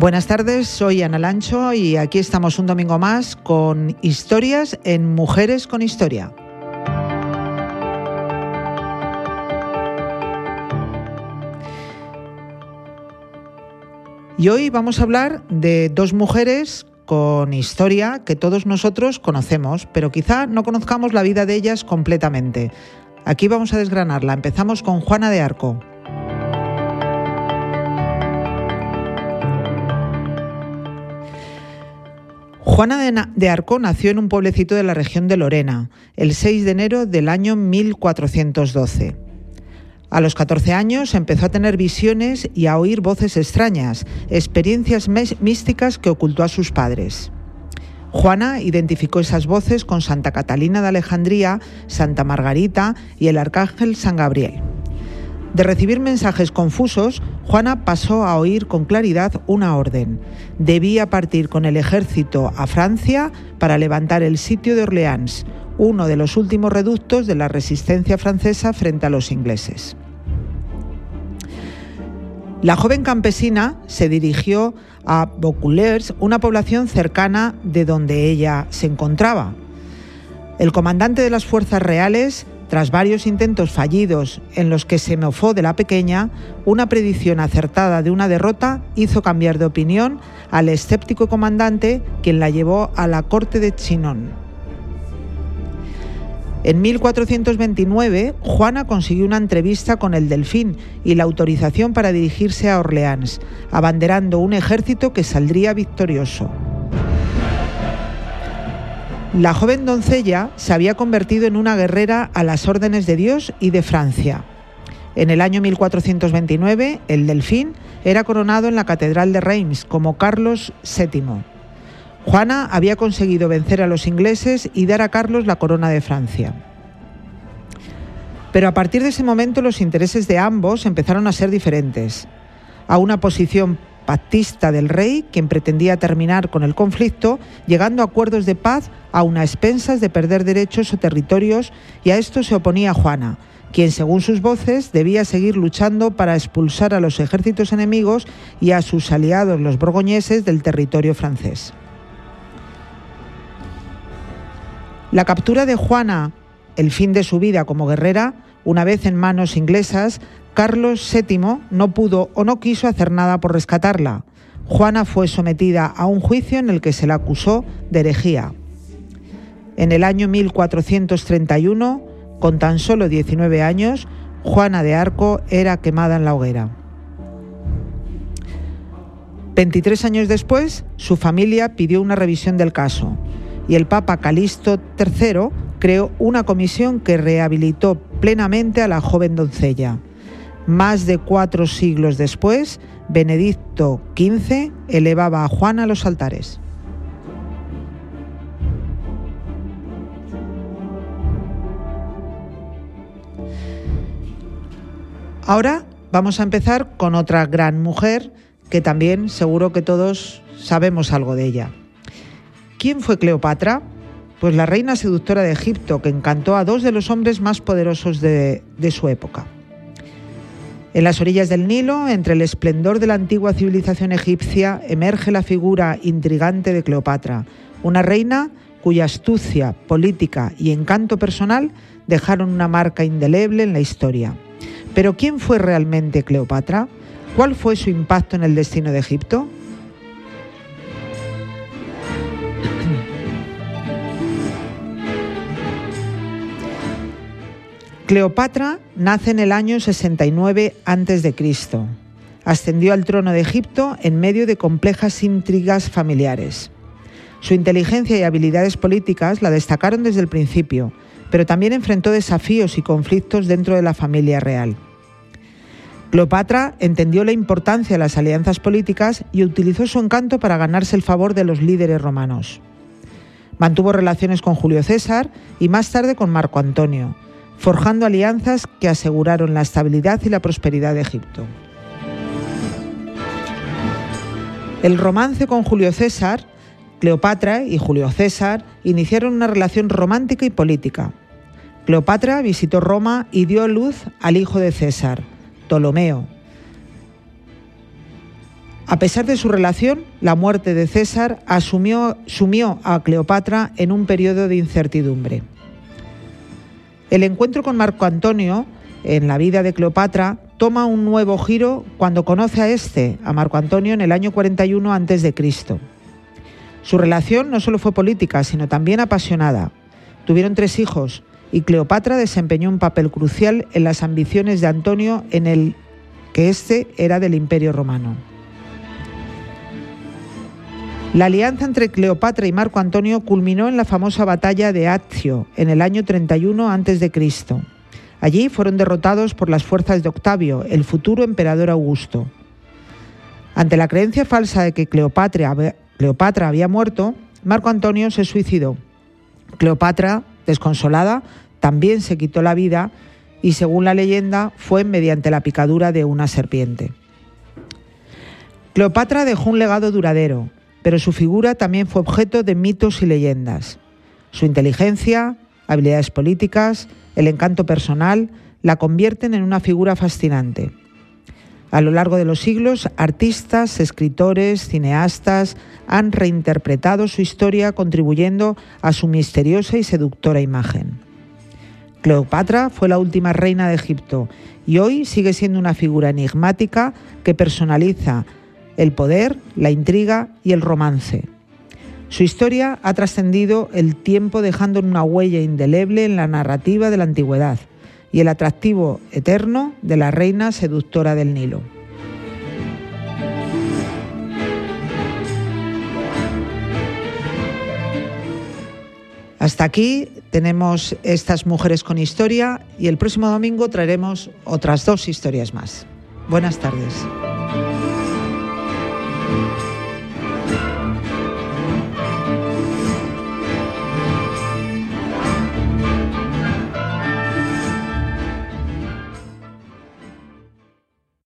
Buenas tardes, soy Ana Lancho y aquí estamos un domingo más con historias en Mujeres con Historia. Y hoy vamos a hablar de dos mujeres con historia que todos nosotros conocemos, pero quizá no conozcamos la vida de ellas completamente. Aquí vamos a desgranarla. Empezamos con Juana de Arco. Juana de Arco nació en un pueblecito de la región de Lorena, el 6 de enero del año 1412. A los 14 años empezó a tener visiones y a oír voces extrañas, experiencias místicas que ocultó a sus padres. Juana identificó esas voces con Santa Catalina de Alejandría, Santa Margarita y el arcángel San Gabriel. De recibir mensajes confusos, Juana pasó a oír con claridad una orden. Debía partir con el ejército a Francia para levantar el sitio de Orleans, uno de los últimos reductos de la resistencia francesa frente a los ingleses. La joven campesina se dirigió a Vaucouleurs, una población cercana de donde ella se encontraba. El comandante de las fuerzas reales tras varios intentos fallidos en los que se mofó de la pequeña, una predicción acertada de una derrota hizo cambiar de opinión al escéptico comandante quien la llevó a la corte de Chinon. En 1429, Juana consiguió una entrevista con el Delfín y la autorización para dirigirse a Orleans, abanderando un ejército que saldría victorioso. La joven doncella se había convertido en una guerrera a las órdenes de Dios y de Francia. En el año 1429, el Delfín era coronado en la Catedral de Reims como Carlos VII. Juana había conseguido vencer a los ingleses y dar a Carlos la corona de Francia. Pero a partir de ese momento los intereses de ambos empezaron a ser diferentes. A una posición pactista del rey, quien pretendía terminar con el conflicto, llegando a acuerdos de paz a una expensas de perder derechos o territorios, y a esto se oponía Juana, quien según sus voces debía seguir luchando para expulsar a los ejércitos enemigos y a sus aliados los borgoñeses del territorio francés. La captura de Juana, el fin de su vida como guerrera, una vez en manos inglesas, Carlos VII no pudo o no quiso hacer nada por rescatarla. Juana fue sometida a un juicio en el que se la acusó de herejía. En el año 1431, con tan solo 19 años, Juana de Arco era quemada en la hoguera. 23 años después, su familia pidió una revisión del caso y el Papa Calixto III creó una comisión que rehabilitó plenamente a la joven doncella. Más de cuatro siglos después, Benedicto XV elevaba a Juana a los altares. Ahora vamos a empezar con otra gran mujer que también seguro que todos sabemos algo de ella. ¿Quién fue Cleopatra? Pues la reina seductora de Egipto que encantó a dos de los hombres más poderosos de, de su época. En las orillas del Nilo, entre el esplendor de la antigua civilización egipcia, emerge la figura intrigante de Cleopatra, una reina cuya astucia, política y encanto personal dejaron una marca indeleble en la historia. Pero ¿quién fue realmente Cleopatra? ¿Cuál fue su impacto en el destino de Egipto? Cleopatra nace en el año 69 a.C. Ascendió al trono de Egipto en medio de complejas intrigas familiares. Su inteligencia y habilidades políticas la destacaron desde el principio, pero también enfrentó desafíos y conflictos dentro de la familia real. Cleopatra entendió la importancia de las alianzas políticas y utilizó su encanto para ganarse el favor de los líderes romanos. Mantuvo relaciones con Julio César y más tarde con Marco Antonio, forjando alianzas que aseguraron la estabilidad y la prosperidad de Egipto. El romance con Julio César, Cleopatra y Julio César iniciaron una relación romántica y política. Cleopatra visitó Roma y dio luz al hijo de César, Ptolomeo. A pesar de su relación, la muerte de César asumió, sumió a Cleopatra en un periodo de incertidumbre. El encuentro con Marco Antonio en la vida de Cleopatra toma un nuevo giro cuando conoce a este, a Marco Antonio, en el año 41 a.C. Su relación no solo fue política, sino también apasionada. Tuvieron tres hijos y Cleopatra desempeñó un papel crucial en las ambiciones de Antonio en el que éste era del Imperio Romano. La alianza entre Cleopatra y Marco Antonio culminó en la famosa batalla de Accio en el año 31 a.C. Allí fueron derrotados por las fuerzas de Octavio, el futuro emperador Augusto. Ante la creencia falsa de que Cleopatra, Cleopatra había muerto, Marco Antonio se suicidó. Cleopatra, desconsolada, también se quitó la vida y según la leyenda fue mediante la picadura de una serpiente. Cleopatra dejó un legado duradero, pero su figura también fue objeto de mitos y leyendas. Su inteligencia, habilidades políticas, el encanto personal la convierten en una figura fascinante. A lo largo de los siglos, artistas, escritores, cineastas han reinterpretado su historia contribuyendo a su misteriosa y seductora imagen. Cleopatra fue la última reina de Egipto y hoy sigue siendo una figura enigmática que personaliza el poder, la intriga y el romance. Su historia ha trascendido el tiempo dejando una huella indeleble en la narrativa de la antigüedad y el atractivo eterno de la reina seductora del Nilo. Hasta aquí tenemos estas mujeres con historia y el próximo domingo traeremos otras dos historias más. Buenas tardes.